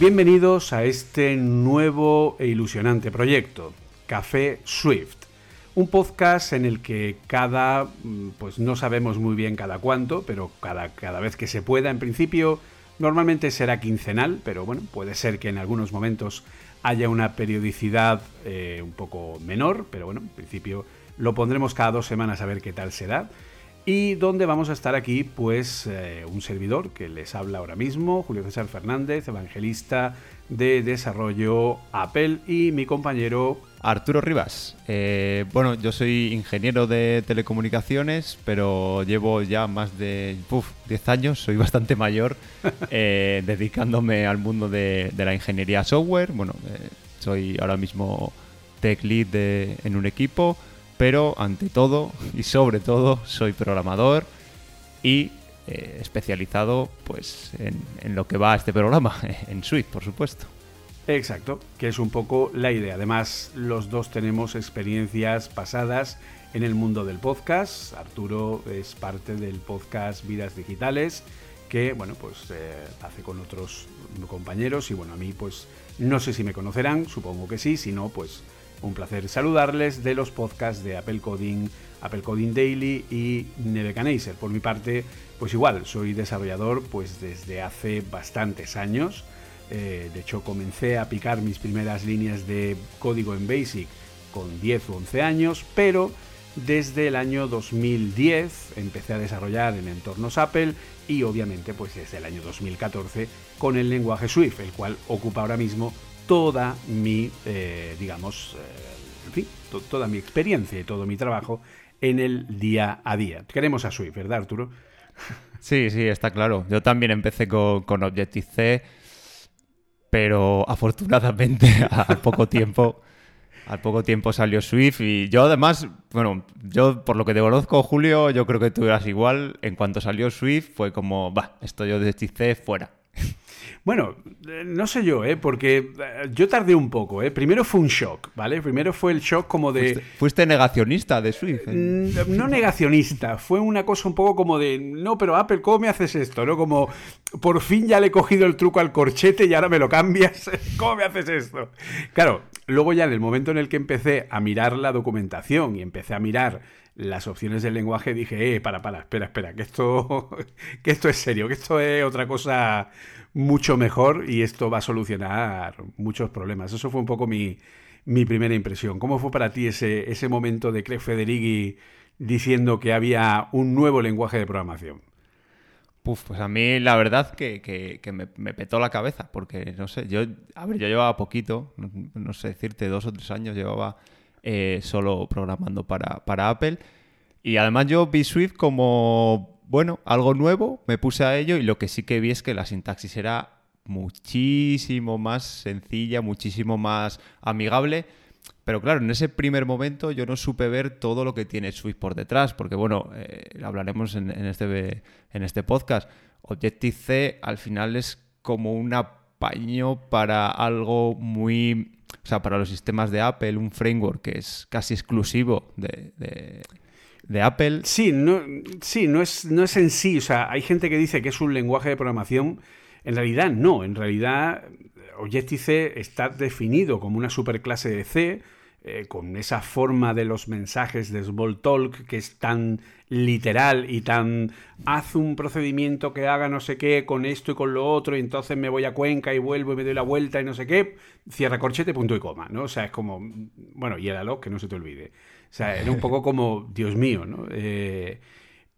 Bienvenidos a este nuevo e ilusionante proyecto, Café Swift. Un podcast en el que cada, mm, pues no sabemos muy bien cada cuánto, pero cada, cada vez que se pueda, en principio, normalmente será quincenal, pero bueno, puede ser que en algunos momentos haya una periodicidad eh, un poco menor, pero bueno, en principio lo pondremos cada dos semanas a ver qué tal será. Y donde vamos a estar aquí, pues eh, un servidor que les habla ahora mismo, Julio César Fernández, evangelista de desarrollo Apple, y mi compañero Arturo Rivas. Eh, bueno, yo soy ingeniero de telecomunicaciones, pero llevo ya más de uf, 10 años, soy bastante mayor, eh, dedicándome al mundo de, de la ingeniería software. Bueno, soy ahora mismo tech lead de- en un equipo, pero ante todo y sobre todo soy programador y eh, especializado pues en, lo que va a este programa, en Swift, por supuesto. Exacto, que es un poco la idea. Además, los dos tenemos experiencias pasadas en el mundo del podcast. Arturo es parte del podcast Vidas Digitales, que bueno, pues eh, hace con otros compañeros y bueno, a mí pues no sé si me conocerán, supongo que sí, si no, pues un placer saludarles de los podcasts de Apple Coding, Apple Coding Daily y Nebuchadnezzar. Por mi parte, pues igual, soy desarrollador pues desde hace bastantes años. Eh, de hecho, comencé a picar mis primeras líneas de código en Basic con 10 o 11 años, pero desde el año 2010 empecé a desarrollar en entornos Apple y obviamente pues desde el año 2014 con el lenguaje Swift, el cual ocupa ahora mismo toda mi, eh, digamos, eh, en fin, to- toda mi experiencia y todo mi trabajo en el día a día. Queremos a Swift, ¿verdad, Arturo? Sí, sí, está claro. Yo también empecé con, con Objective-C, pero afortunadamente al poco tiempo, al poco tiempo salió Swift y yo además, bueno, yo por lo que te conozco, Julio, yo creo que tú eras igual. En cuanto salió Swift fue como, va, esto yo de fuera. Bueno, eh, no sé yo, ¿eh? porque eh, yo tardé un poco. ¿eh? Primero fue un shock, ¿vale? Primero fue el shock como de... Fuiste, fuiste negacionista de Swift. ¿eh? Mm, No negacionista, fue una cosa un poco como de, no, pero Apple, ¿cómo me haces esto? ¿No? Como, por fin ya le he cogido el truco al corchete y ahora me lo cambias, ¿cómo me haces esto? Claro, luego ya en el momento en el que empecé a mirar la documentación y empecé a mirar las opciones del lenguaje, dije, eh, para, para, espera, espera, que esto, que esto es serio, que esto es otra cosa mucho mejor y esto va a solucionar muchos problemas. Eso fue un poco mi, mi primera impresión. ¿Cómo fue para ti ese, ese momento de Craig Federighi diciendo que había un nuevo lenguaje de programación? Puf, pues a mí la verdad que, que- me, petó la cabeza, porque no sé, yo, a ver, yo llevaba poquito, no, no sé decirte, dos o tres años llevaba eh, solo programando para, para Apple. Y además yo vi Swift como, bueno, algo nuevo, me puse a ello y lo que sí que vi es que la sintaxis era muchísimo más sencilla, muchísimo más amigable. Pero claro, en ese primer momento yo no supe ver todo lo que tiene Swift por detrás, porque bueno, eh, hablaremos en, este, en este podcast. Objective-C al final es como un apaño para algo muy... O sea, para los sistemas de Apple, un framework que es casi exclusivo de, de- de Apple. Sí, no, sí, no es, no es en sí. O sea, hay gente que dice que es un lenguaje de programación. En realidad, no. En realidad, Objective-C está definido como una superclase de C. eh, con esa forma de los mensajes de Smalltalk que es tan literal y tan haz un procedimiento que haga no sé qué con esto y con lo otro y entonces me voy a Cuenca y vuelvo y me doy la vuelta y no sé qué, cierra corchete, punto y coma, ¿no? O sea, es como, bueno, y el que no se te olvide. O sea, era un poco como, Dios mío, ¿no? Eh,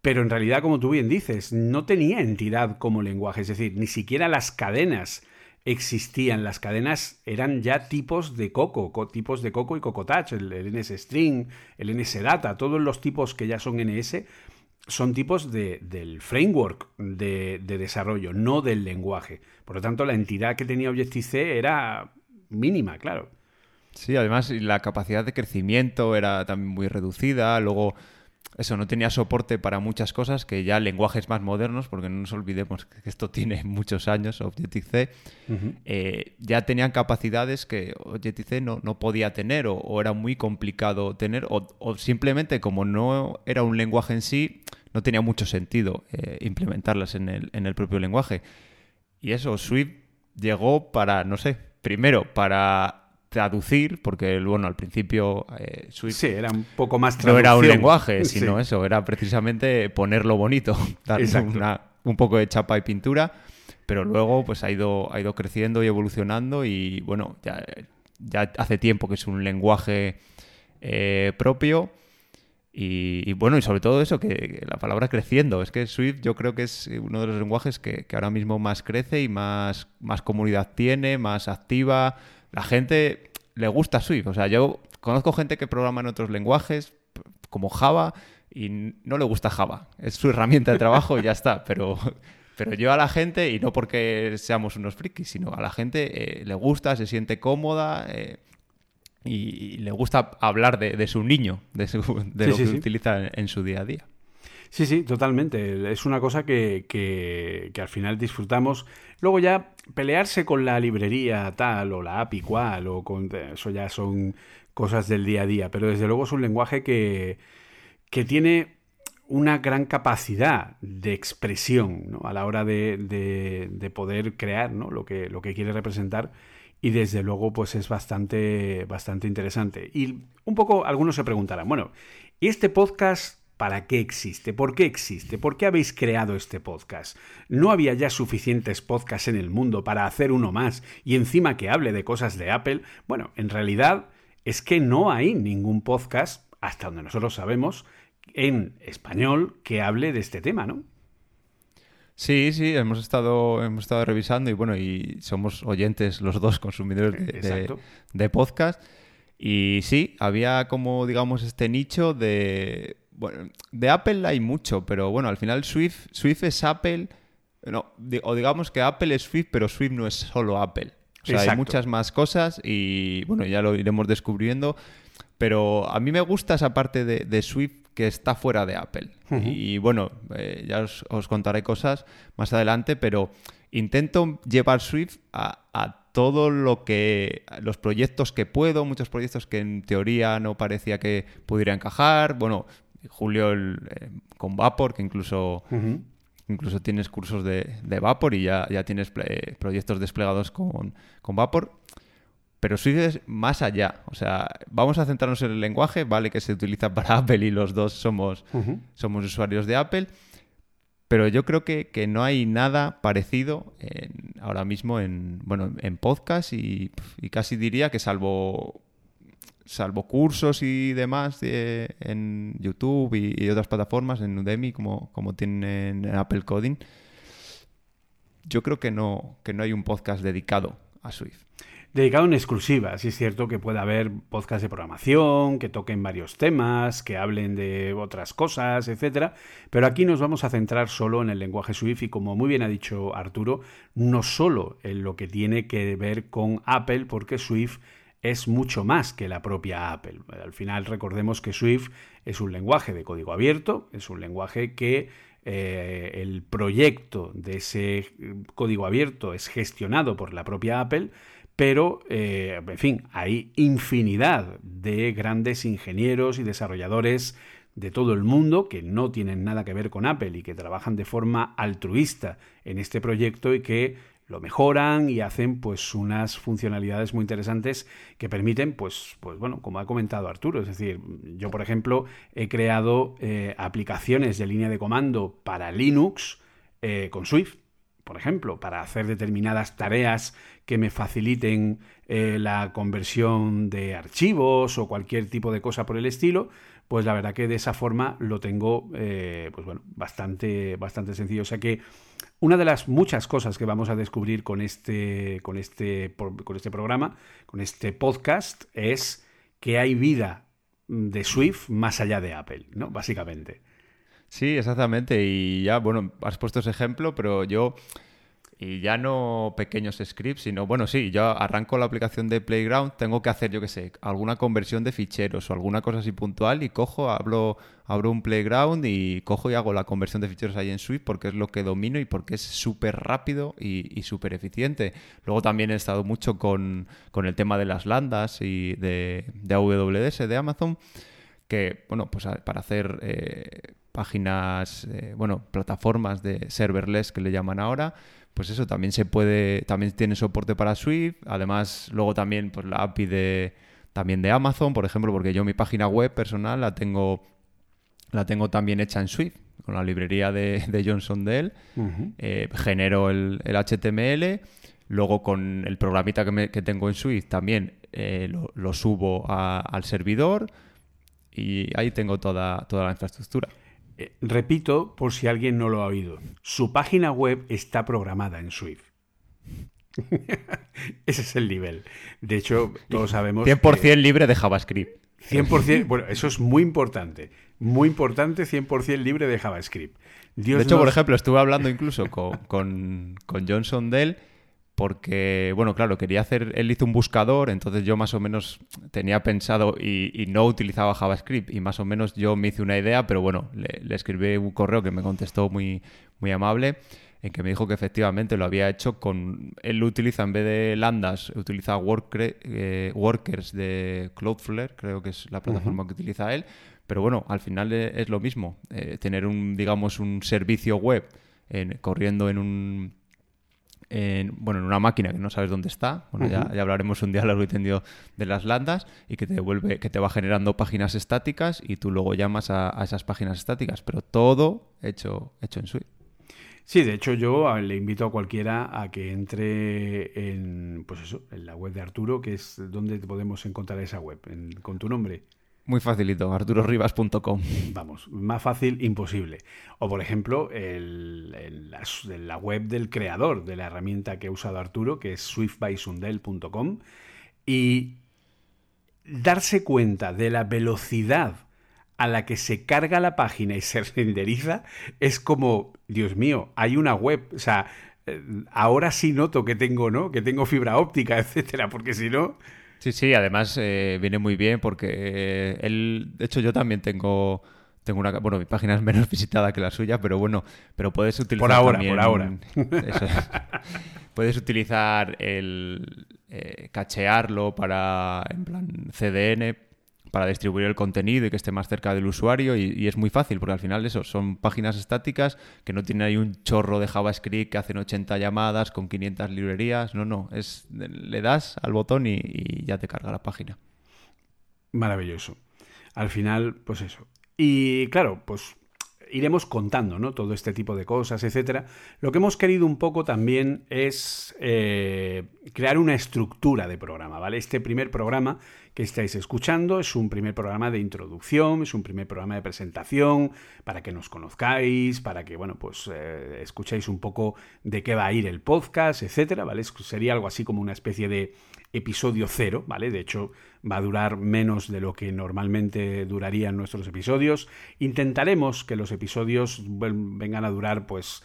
pero en realidad, como tú bien dices, no tenía entidad como lenguaje, es decir, ni siquiera las cadenas existían. Las cadenas eran ya tipos de Coco, tipos de Coco y Coco Touch, el, NS String, el NS Data, todos los tipos que ya son NS son tipos de, del framework de, de, desarrollo, no del lenguaje. Por lo tanto, la entidad que tenía Objective-C era mínima, claro. Sí, además la capacidad de crecimiento era también muy reducida. Luego, eso no tenía soporte para muchas cosas que ya lenguajes más modernos, porque no nos olvidemos que esto tiene muchos años, Objective-C, eh, ya tenían capacidades que Objective-C no, no, podía tener o, era muy complicado tener o, simplemente como no era un lenguaje en sí, no tenía mucho sentido eh, implementarlas en el, en el propio lenguaje. Y eso, Swift llegó para, no sé, primero para traducir, porque bueno, al principio eh, Sí, era un poco más traducción. No era un lenguaje, sino eso, era precisamente ponerlo bonito, darle un poco de chapa y pintura, pero luego pues ha ido, ha ido creciendo y evolucionando y bueno, ya, ya hace tiempo que es un lenguaje eh, propio. Y, bueno, y sobre todo eso, que, la palabra creciendo. Es que Swift yo creo que es uno de los lenguajes que, que, ahora mismo más crece y más, más comunidad tiene, más activa, la gente le gusta Swift. O sea, yo conozco gente que programa en otros lenguajes, como Java, y no le gusta Java. Es su herramienta de trabajo y ya está. Pero, pero yo a la gente, y no porque seamos unos frikis, sino a la gente eh, le gusta, se siente cómoda. Eh, y, le gusta hablar de, su niño, de, lo que utiliza en su día a día. Sí, sí, totalmente. Es una cosa que, que, al final disfrutamos. Luego ya pelearse con la librería tal o la API cual o con eso ya son cosas del día a día, pero desde luego es un lenguaje que, que tiene una gran capacidad de expresión ¿no? a la hora de, de, poder crear ¿no? lo, que, lo que quiere representar y desde luego pues es bastante, bastante interesante. Y un poco algunos se preguntarán, bueno, ¿y este podcast ¿Para qué existe? ¿Por qué existe? ¿Por qué habéis creado este podcast? ¿No había ya suficientes podcasts en el mundo para hacer uno más y encima que hable de cosas de Apple? Bueno, en realidad es que no hay ningún podcast, hasta donde nosotros sabemos, en español que hable de este tema, ¿no? Sí, sí, hemos estado, hemos estado revisando y bueno, y somos oyentes los dos consumidores de, de podcast. Y sí, había como, digamos, este nicho de bueno, de Apple hay mucho, pero bueno, al final Swift, Swift es Apple. No, o digamos que Apple es Swift, pero Swift no es solo Apple. O sea, hay muchas más cosas y bueno, ya lo iremos descubriendo. Pero a mí me gusta esa parte de, Swift que está fuera de Apple. Y bueno, eh, ya os, contaré cosas más adelante, pero intento llevar Swift a, a, todo lo que. los proyectos que puedo, muchos proyectos que en teoría no parecía que pudiera encajar. Bueno, Julio eh, con Vapor, que incluso, incluso tienes cursos de, Vapor y ya, ya tienes eh, proyectos desplegados con, Vapor. Pero es más allá. O sea, vamos a centrarnos en el lenguaje, vale que se utiliza para Apple y los dos somos, somos usuarios de Apple. Pero yo creo que, no hay nada parecido ahora mismo en, bueno, en podcast y, y, casi diría que salvo salvo cursos y demás en YouTube y, otras plataformas, en Udemy, como, como tienen en Apple Coding, yo creo que no, que no hay un podcast dedicado a Swift. Dedicado en exclusiva, sí es cierto que puede haber podcasts de programación, que toquen varios temas, que hablen de otras cosas, etcétera, pero aquí nos vamos a centrar solo en el lenguaje Swift y como muy bien ha dicho Arturo, no solo en lo que tiene que ver con Apple, porque Swift es mucho más que la propia Apple. Al final recordemos que Swift es un lenguaje de código abierto, es un lenguaje que eh, el proyecto de ese código abierto es gestionado por la propia Apple, pero, eh, en fin, hay infinidad de grandes ingenieros y desarrolladores de todo el mundo que no tienen nada que ver con Apple y que trabajan de forma altruista en este proyecto y que lo mejoran y hacen pues unas funcionalidades muy interesantes que permiten, pues, pues bueno, como ha comentado Arturo, es decir, yo por ejemplo he creado eh, aplicaciones de línea de comando para Linux eh, con Swift, por ejemplo, para hacer determinadas tareas que me faciliten eh, la conversión de archivos o cualquier tipo de cosa por el estilo, pues la verdad que de esa forma lo tengo, pues bueno, bastante, bastante sencillo. O sea que una de las muchas cosas que vamos a descubrir con este, con este, con este programa, con este podcast, es que hay vida de Swift más allá de Apple, ¿no? Básicamente. Sí, exactamente. Y ya, bueno, has puesto ese ejemplo, pero yo y ya no pequeños scripts, sino, bueno, sí, yo arranco la aplicación de Playground, tengo que hacer, yo qué sé, alguna conversión de ficheros o alguna cosa así puntual y cojo, abro, abro un Playground y cojo y hago la conversión de ficheros ahí en Swift porque es lo que domino y porque es súper rápido y, súper eficiente. Luego también he estado mucho con, el tema de las landas y de, de AWS, de Amazon, que, bueno, pues para hacer... Eh, páginas, eh, bueno, plataformas de serverless que le llaman ahora, pues eso también se puede, también tiene soporte para Swift, además luego también pues la API de también de Amazon, por ejemplo, porque yo mi página web personal la tengo la tengo también hecha en Swift, con la librería de, Johnson Dell, eh, genero el, HTML, luego con el programita que, tengo en Swift también eh, lo, subo al servidor y ahí tengo toda, toda la infraestructura. Eh, repito, por si alguien no lo ha oído, su página web está programada en Swift. Ese es el nivel. De hecho, todos sabemos... 100% libre de JavaScript. 100%, bueno, eso es muy importante. Muy importante, 100% libre de JavaScript. de hecho, por ejemplo, estuve hablando incluso con, con, con Johnson Dell porque, bueno, claro, quería hacer, él hizo un buscador, entonces yo más o menos tenía pensado y, no utilizaba JavaScript y más o menos yo me hice una idea, pero bueno, le, escribí un correo que me contestó muy, muy amable en que me dijo que efectivamente lo había hecho con... Él lo utiliza en vez de Landas, utiliza eh, Workers de Cloudflare, creo que es la plataforma que utiliza él, pero bueno, al final e, es lo mismo, eh, tener un, digamos, un servicio web corriendo en un en, bueno, en una máquina que no sabes dónde está. Bueno, ya, hablaremos un día largo y tendido de las landas y que te vuelve, que te va generando páginas estáticas y tú luego llamas a, esas páginas estáticas, pero todo hecho, hecho en Swift. Sí, de hecho yo le invito a cualquiera a que entre en, pues eso, en la web de Arturo, que es donde podemos encontrar esa web, con tu nombre. Muy facilito, arturoribas.com. Vamos, más fácil imposible. O por ejemplo, la, web del creador de la herramienta que ha usado Arturo, que es swiftbysundel.com. Y darse cuenta de la velocidad a la que se carga la página y se renderiza es como, Dios mío, hay una web, o sea, eh, ahora sí noto que tengo, ¿no? Que tengo fibra óptica, etcétera, porque si no, Sí, sí, además eh, viene muy bien porque eh, él, de hecho yo también tengo tengo una bueno mi página es menos visitada que la suya pero bueno pero puedes utilizar por ahora por ahora. puedes utilizar el eh, cachearlo para en plan CDN para distribuir el contenido y que esté más cerca del usuario y, es muy fácil porque al final eso son páginas estáticas que no tienen ahí un chorro de JavaScript que hacen 80 llamadas con 500 librerías, no, no, es le das al botón y, y ya te carga la página. Maravilloso. Al final, pues eso. Y claro, pues iremos contando, ¿no? Todo este tipo de cosas, etcétera. Lo que hemos querido un poco también es eh, crear una estructura de programa, ¿vale? Este primer programa que estáis escuchando es un primer programa de introducción, es un primer programa de presentación para que nos conozcáis, para que, bueno, pues eh, escuchéis un poco de qué va a ir el podcast, etcétera, ¿vale? Sería algo así como una especie de episodio cero, ¿vale? De hecho, va a durar menos de lo que normalmente durarían nuestros episodios. Intentaremos que los episodios vengan a durar, pues,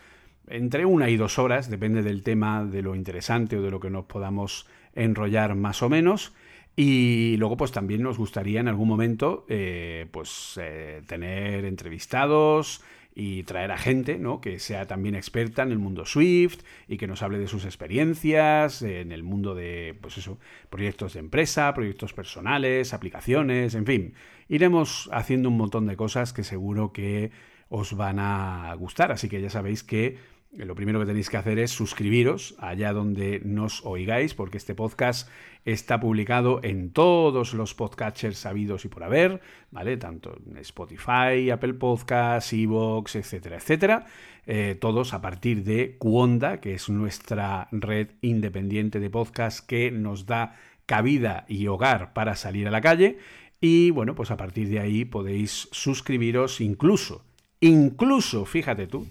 entre una y dos horas, depende del tema, de lo interesante o de lo que nos podamos enrollar más o menos. Y luego, pues también nos gustaría en algún momento, eh, pues, eh, tener entrevistados, y traer a gente ¿no? que sea también experta en el mundo Swift y que nos hable de sus experiencias en el mundo de pues eso, proyectos de empresa, proyectos personales, aplicaciones, en fin. Iremos haciendo un montón de cosas que seguro que os van a gustar, así que ya sabéis que lo primero que tenéis que hacer es suscribiros allá donde nos oigáis, porque este podcast está publicado en todos los podcatchers sabidos y por haber, ¿vale? Tanto en Spotify, Apple Podcasts, Evox, etcétera, etcétera. Eh, todos a partir de Cuonda, que es nuestra red independiente de podcast que nos da cabida y hogar para salir a la calle. Y bueno, pues a partir de ahí podéis suscribiros incluso, incluso, fíjate tú,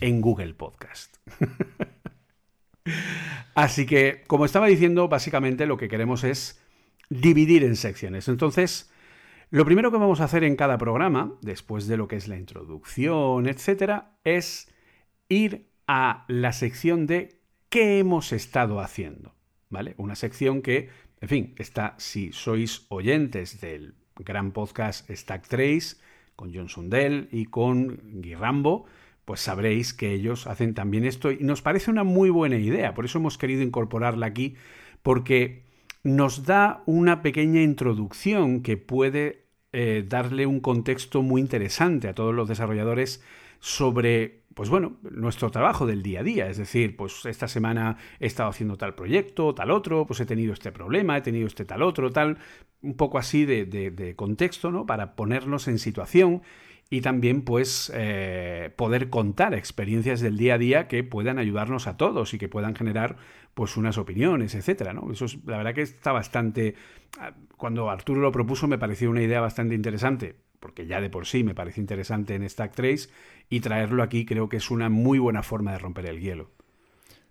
en Google Podcast. Así que, como estaba diciendo, básicamente lo que queremos es dividir en secciones. Entonces, lo primero que vamos a hacer en cada programa, después de lo que es la introducción, etcétera, es ir a la sección de qué hemos estado haciendo. ¿Vale? Una sección que, en fin, está, si sois oyentes del gran podcast Stack Trace, con John Sundell y con Guy Rambo, pues sabréis que ellos hacen también esto y nos parece una muy buena idea. Por eso hemos querido incorporarla aquí, porque nos da una pequeña introducción que puede eh, darle un contexto muy interesante a todos los desarrolladores sobre, pues bueno, nuestro trabajo del día a día. Es decir, pues esta semana he estado haciendo tal proyecto, tal otro, pues he tenido este problema, he tenido este tal otro, tal, un poco así de, de contexto, ¿no? Para ponernos en situación y también pues eh, poder contar experiencias del día a día que puedan ayudarnos a todos y que puedan generar pues unas opiniones, etcétera, ¿no? Eso es, la verdad que está bastante ah, cuando Arturo lo propuso me pareció una idea bastante interesante, porque ya de por sí me parece interesante en Stack Trace y traerlo aquí creo que es una muy buena forma de romper el hielo.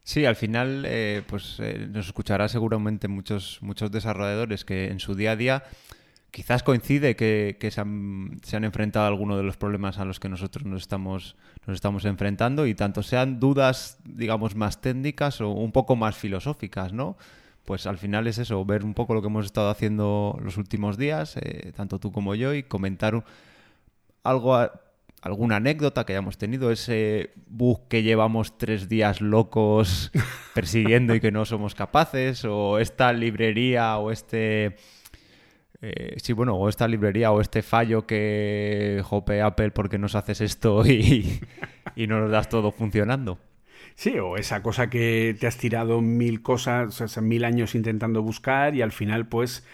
Sí, al final eh, pues eh, nos escuchará seguramente muchos muchos desarrolladores que en su día a día quizás coincide que, se, han, enfrentado a algunos de los problemas a los que nosotros nos estamos, nos estamos enfrentando y tanto sean dudas, digamos, más técnicas o un poco más filosóficas, ¿no? Pues al final es eso, ver un poco lo que hemos estado haciendo los últimos días, eh, tanto tú como yo, y comentar algo, alguna anécdota que hayamos tenido, ese bug que llevamos tres días locos persiguiendo y que no somos capaces, o esta librería o este eh, sí, bueno, o esta librería o este fallo que jope Apple porque nos haces esto y, y no nos das todo funcionando. Sí, o esa cosa que te has tirado mil cosas, mil años intentando buscar y al final pues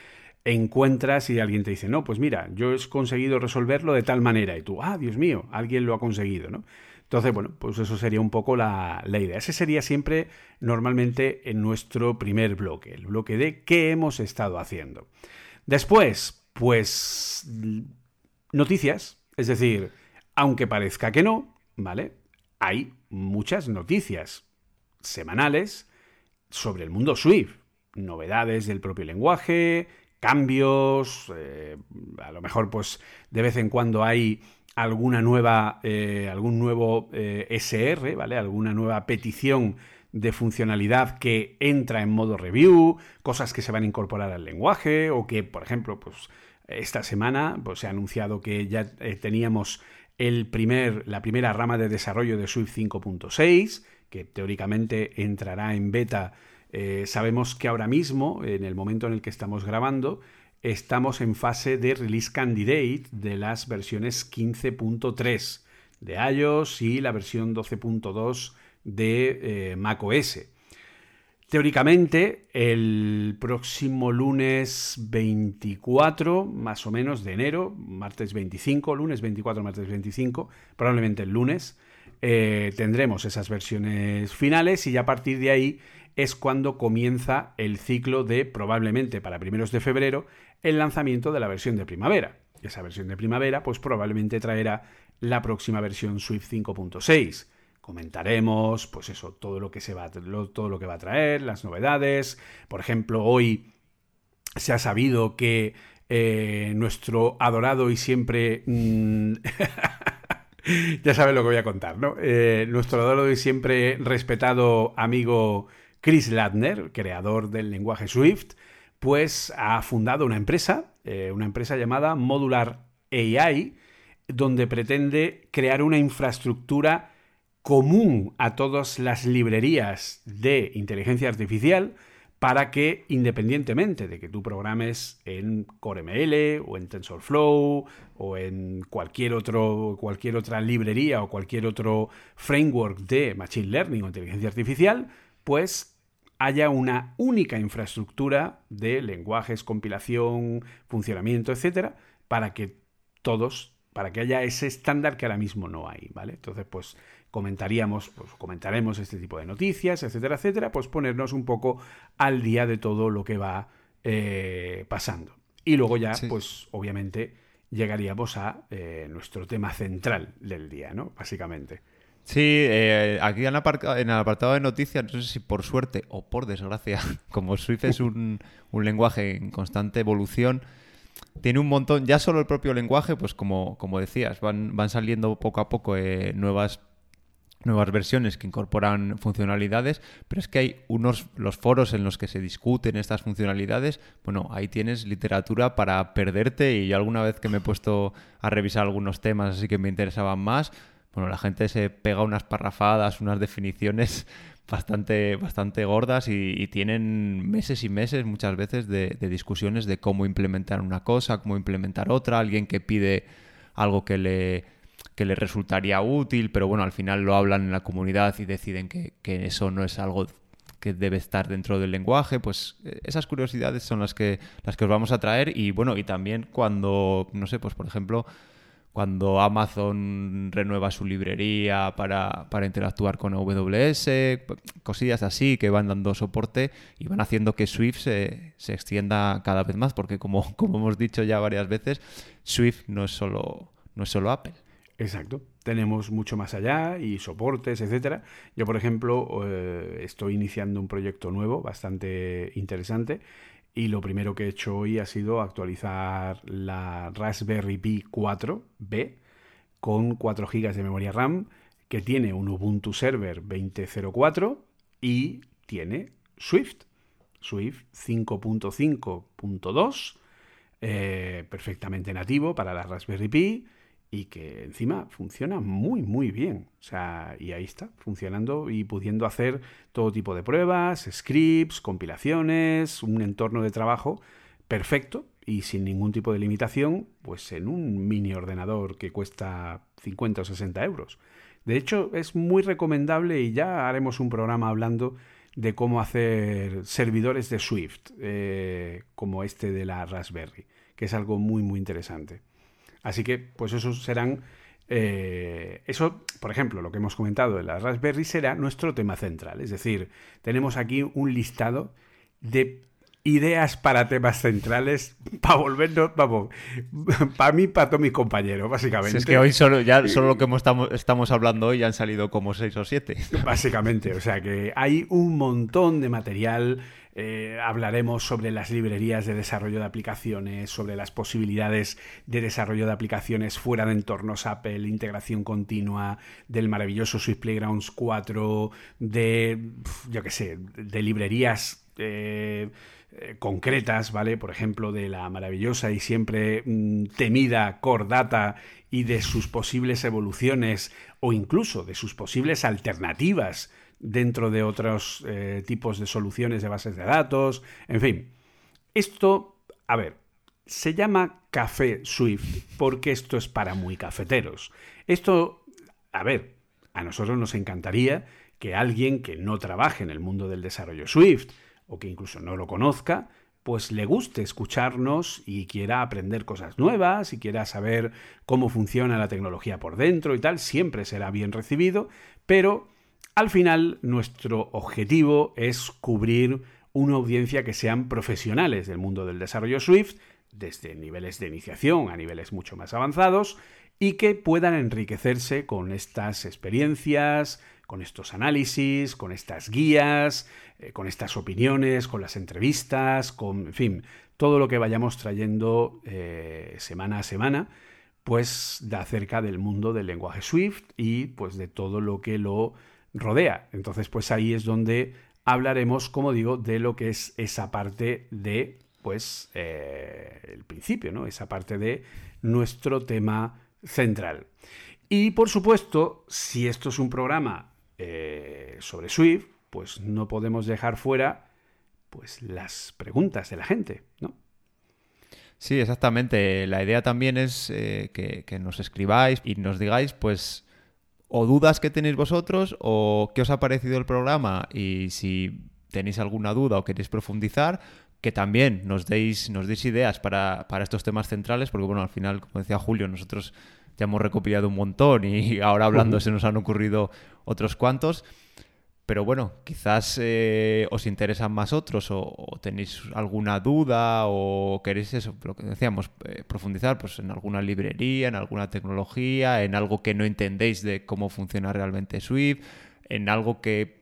encuentras y alguien te dice, no, pues mira, yo he conseguido resolverlo de tal manera y tú, ah, Dios mío, alguien lo ha conseguido, ¿no? Entonces, bueno, pues eso sería un poco la, la idea. Ese sería siempre normalmente en nuestro primer bloque, el bloque de qué hemos estado haciendo. Después, pues noticias, es decir, aunque parezca que no, ¿vale? Hay muchas noticias semanales sobre el mundo Swift, novedades del propio lenguaje, cambios, eh, a lo mejor pues de vez en cuando hay alguna nueva, eh, algún nuevo eh, SR, ¿vale? Alguna nueva petición de funcionalidad que entra en modo review, cosas que se van a incorporar al lenguaje o que, por ejemplo, pues esta semana pues, se ha anunciado que ya eh, teníamos el primer, la primera rama de desarrollo de Swift 5.6, que teóricamente entrará en beta. Eh, sabemos que ahora mismo, en el momento en el que estamos grabando, estamos en fase de release candidate de las versiones 15.3 de iOS y la versión 12.2 de eh, macOS. Teóricamente, el próximo lunes 24, más o menos, de enero, martes 25, lunes 24, martes 25, probablemente el lunes, eh, tendremos esas versiones finales y a partir de ahí es cuando comienza el ciclo de, probablemente para primeros de febrero, el lanzamiento de la versión de primavera. Esa versión de primavera, pues probablemente traerá la próxima versión Swift 5.6 comentaremos, pues eso, todo lo que se va, todo lo que va a traer, las novedades. Por ejemplo, hoy se ha sabido que eh, nuestro adorado y siempre mm, ya sabes lo que voy a contar, ¿no? Eh, nuestro adorado y siempre respetado amigo Chris Ladner, creador del lenguaje Swift, pues ha fundado una empresa, eh, una empresa llamada Modular AI, donde pretende crear una infraestructura común a todas las librerías de inteligencia artificial para que independientemente de que tú programes en CoreML o en TensorFlow o en cualquier, otro, cualquier otra librería o cualquier otro framework de Machine Learning o inteligencia artificial, pues haya una única infraestructura de lenguajes, compilación, funcionamiento, etcétera, para que todos, para que haya ese estándar que ahora mismo no hay, ¿vale? Entonces, pues comentaríamos, pues comentaremos este tipo de noticias, etcétera, etcétera, pues ponernos un poco al día de todo lo que va eh, pasando. Y luego ya, pues obviamente, llegaríamos a eh, nuestro tema central del día, ¿no? Básicamente. Sí, eh, aquí en, el apartado de noticias, no sé si por suerte o por desgracia, como Swift es un, un lenguaje en constante evolución, tiene un montón, ya solo el propio lenguaje, pues como, como decías, van, van saliendo poco a poco nuevas nuevas versiones que incorporan funcionalidades, pero es que hay unos los foros en los que se discuten estas funcionalidades, bueno, ahí tienes literatura para perderte y yo alguna vez que me he puesto a revisar algunos temas así que me interesaban más, bueno, la gente se pega unas parrafadas, unas definiciones bastante, bastante gordas y, tienen meses y meses muchas veces de, de discusiones de cómo implementar una cosa, cómo implementar otra, alguien que pide algo que le que les resultaría útil, pero bueno, al final lo hablan en la comunidad y deciden que, eso no es algo que debe estar dentro del lenguaje, pues eh, esas curiosidades son las que, las que os vamos a traer y bueno, y también cuando, no sé, pues por ejemplo, cuando Amazon renueva su librería para, para, interactuar con AWS, cosillas así que van dando soporte y van haciendo que Swift se, se, extienda cada vez más, porque como, como hemos dicho ya varias veces, Swift no es solo, no es solo Apple. Exacto. Tenemos mucho más allá y soportes, etcétera. Yo, por ejemplo, eh, estoy iniciando un proyecto nuevo bastante interesante y lo primero que he hecho hoy ha sido actualizar la Raspberry Pi 4B con 4 GB de memoria RAM que tiene un Ubuntu Server 20.04 y tiene Swift. Swift 5.5.2 eh, perfectamente nativo para la Raspberry Pi y que encima funciona muy, muy bien. O sea, y ahí está, funcionando y pudiendo hacer todo tipo de pruebas, scripts, compilaciones, un entorno de trabajo perfecto y sin ningún tipo de limitación, pues en un mini ordenador que cuesta 50 o 60 euros. De hecho, es muy recomendable y ya haremos un programa hablando de cómo hacer servidores de Swift, eh, como este de la Raspberry, que es algo muy, muy interesante. Así que, pues esos serán... Eh, eso, por ejemplo, lo que hemos comentado de la Raspberry será nuestro tema central. Es decir, tenemos aquí un listado de ideas para temas centrales para volvernos, vamos, para mí, para todos mis compañeros, básicamente. es que hoy solo, ya solo lo que estamos, estamos hablando hoy ya han salido como seis o siete. Básicamente, o sea que hay un montón de material eh, hablaremos sobre las librerías de desarrollo de aplicaciones, sobre las posibilidades de desarrollo de aplicaciones fuera de entornos Apple, integración continua, del maravilloso Swift Playgrounds 4, de, yo qué sé, de librerías eh, eh, concretas, ¿vale? Por ejemplo, de la maravillosa y siempre mm, temida Core Data y de sus posibles evoluciones o incluso de sus posibles alternativas dentro de otros eh, tipos de soluciones de bases de datos, en fin. Esto, a ver, se llama Café Swift porque esto es para muy cafeteros. Esto, a ver, a nosotros nos encantaría que alguien que no trabaje en el mundo del desarrollo Swift o que incluso no lo conozca, pues le guste escucharnos y quiera aprender cosas nuevas y quiera saber cómo funciona la tecnología por dentro y tal, siempre será bien recibido, pero al final, nuestro objetivo es cubrir una audiencia que sean profesionales del mundo del desarrollo Swift, desde niveles de iniciación a niveles mucho más avanzados, y que puedan enriquecerse con estas experiencias, con estos análisis, con estas guías, eh, con estas opiniones, con las entrevistas, con, en fin, todo lo que vayamos trayendo eh, semana a semana, pues de acerca del mundo del lenguaje Swift y pues de todo lo que lo rodea. Entonces, pues ahí es donde hablaremos, como digo, de lo que es esa parte de, pues, eh, el principio, ¿no? Esa parte de nuestro tema central. Y, por supuesto, si esto es un programa eh, sobre Swift, pues no podemos dejar fuera pues las preguntas de la gente, ¿no? Sí, exactamente. La idea también es eh, que, nos escribáis y nos digáis, pues, o dudas que tenéis vosotros o qué os ha parecido el programa y si tenéis alguna duda o queréis profundizar, que también nos deis, nos deis ideas para, para estos temas centrales, porque bueno, al final, como decía Julio, nosotros ya hemos recopilado un montón y ahora hablando se nos han ocurrido otros cuantos. Pero bueno, quizás eh, os interesan más otros o, tenéis alguna duda o queréis eso, lo que decíamos, eh, profundizar pues, en alguna librería, en alguna tecnología, en algo que no entendéis de cómo funciona realmente Swift, en algo que,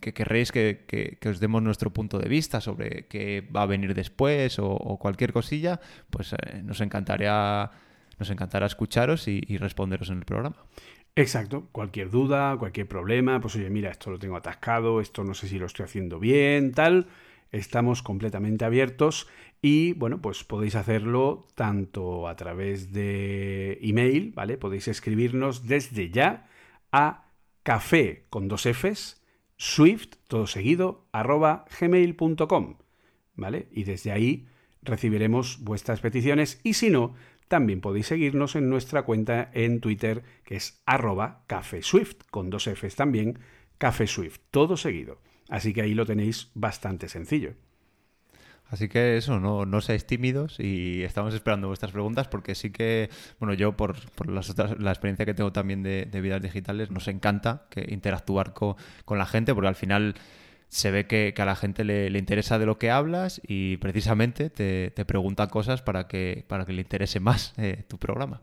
que querréis que, os demos nuestro punto de vista sobre qué va a venir después o, cualquier cosilla, pues eh, nos encantaría nos encantará escucharos y responderos en el programa. Exacto, cualquier duda, cualquier problema, pues oye, mira, esto lo tengo atascado, esto no sé si lo estoy haciendo bien, tal, estamos completamente abiertos y bueno, pues podéis hacerlo tanto a través de email, ¿vale? Podéis escribirnos desde ya a café con dos Fs, swift, todo seguido, arroba gmail.com, ¿vale? Y desde ahí recibiremos vuestras peticiones y si no, también podéis seguirnos en nuestra cuenta en Twitter, que es arroba cafeswift, con dos Fs también, cafeswift, todo seguido. Así que ahí lo tenéis bastante sencillo. Así que eso, no, no seáis tímidos y estamos esperando vuestras preguntas porque sí que, bueno, yo por, la experiencia que tengo también de, vidas digitales, nos encanta que interactuar con, con la gente porque al final se ve que, a la gente le, interesa de lo que hablas y precisamente te, pregunta cosas para que, para que le interese más eh, tu programa.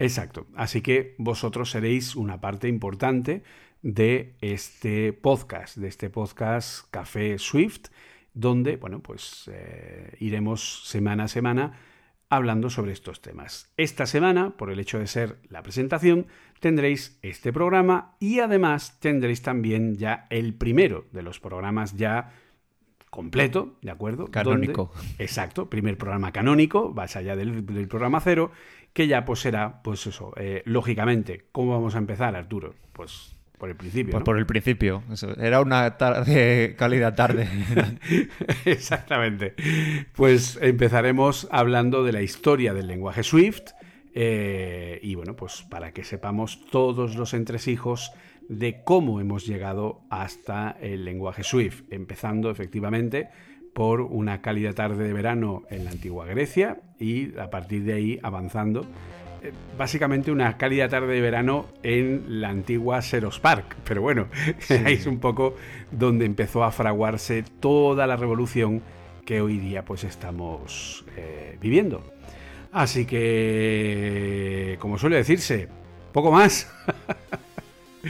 Exacto. Así que vosotros seréis una parte importante de este podcast, de este podcast Café Swift, donde, bueno, pues eh, iremos semana a semana hablando sobre estos temas. Esta semana, por el hecho de ser la presentación, tendréis este programa y además tendréis también ya el primero de los programas ya completo, ¿de acuerdo? Canónico. exacto, primer programa canónico, más allá del, programa cero, que ya pues será, pues eso, eh, lógicamente, ¿cómo vamos a empezar, Arturo? Pues por el principio. Pues por el principio. Era una tarde, cálida tarde. Exactamente. Pues empezaremos hablando de la historia del lenguaje Swift. Eh, y bueno, pues para que sepamos todos los entresijos de cómo hemos llegado hasta el lenguaje Swift. Empezando efectivamente por una cálida tarde de verano en la antigua Grecia y a partir de ahí avanzando básicamente una cálida tarde de verano en la antigua Seros Park. Pero bueno, ahí es un poco donde empezó a fraguarse toda la revolución que hoy día pues estamos eh, viviendo. Así que, como suele decirse, poco más.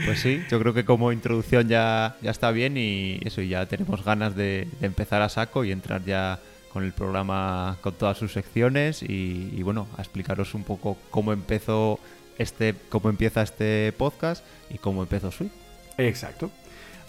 Pues sí, yo creo que como introducción ya, ya está bien y eso, ya tenemos ganas de empezar a saco y entrar ya con el programa con todas sus secciones y, bueno, a explicaros un poco cómo empezó este, cómo empieza este podcast y cómo empezó Swift. Exacto.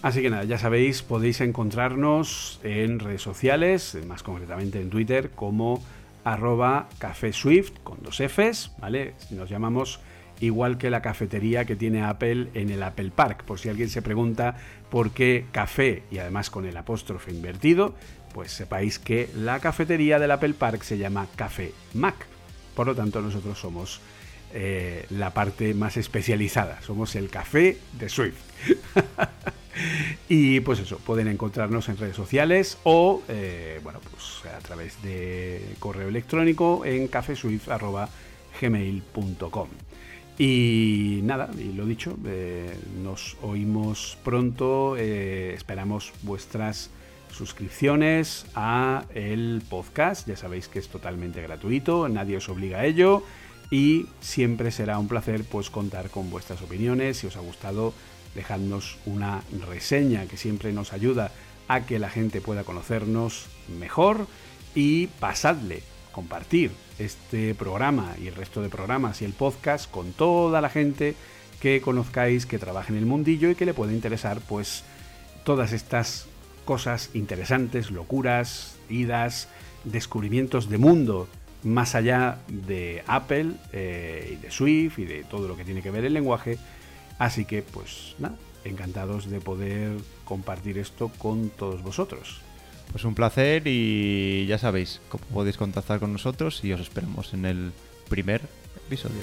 Así que nada, ya sabéis, podéis encontrarnos en redes sociales, más concretamente en Twitter, como arroba café Swift con dos Fs, ¿vale? Nos llamamos igual que la cafetería que tiene Apple en el Apple Park. Por si alguien se pregunta por qué café y además con el apóstrofe invertido, pues sepáis que la cafetería del Apple Park se llama Café Mac. Por lo tanto, nosotros somos eh, la parte más especializada, somos el café de Swift. y pues eso, pueden encontrarnos en redes sociales o, eh, bueno, pues a través de correo electrónico en cafeswift.gmail.com. Y nada, y lo dicho, eh, nos oímos pronto, esperamos vuestras suscripciones a el podcast. Ya sabéis que es totalmente gratuito, nadie os obliga a ello y siempre será un placer pues contar con vuestras opiniones. Si os ha gustado, dejadnos una reseña que siempre nos ayuda a que la gente pueda conocernos mejor y pasadle, compartir este programa y el resto de programas y el podcast con toda la gente que conozcáis que trabaja en el mundillo y que le puede interesar pues todas estas cosas interesantes, locuras, idas, descubrimientos de mundo más allá de Apple eh, y de Swift y de todo lo que tiene que ver el lenguaje. Así que, pues nada, encantados de poder compartir esto con todos vosotros. Pues un placer y ya sabéis cómo podéis contactar con nosotros y os esperamos en el primer episodio.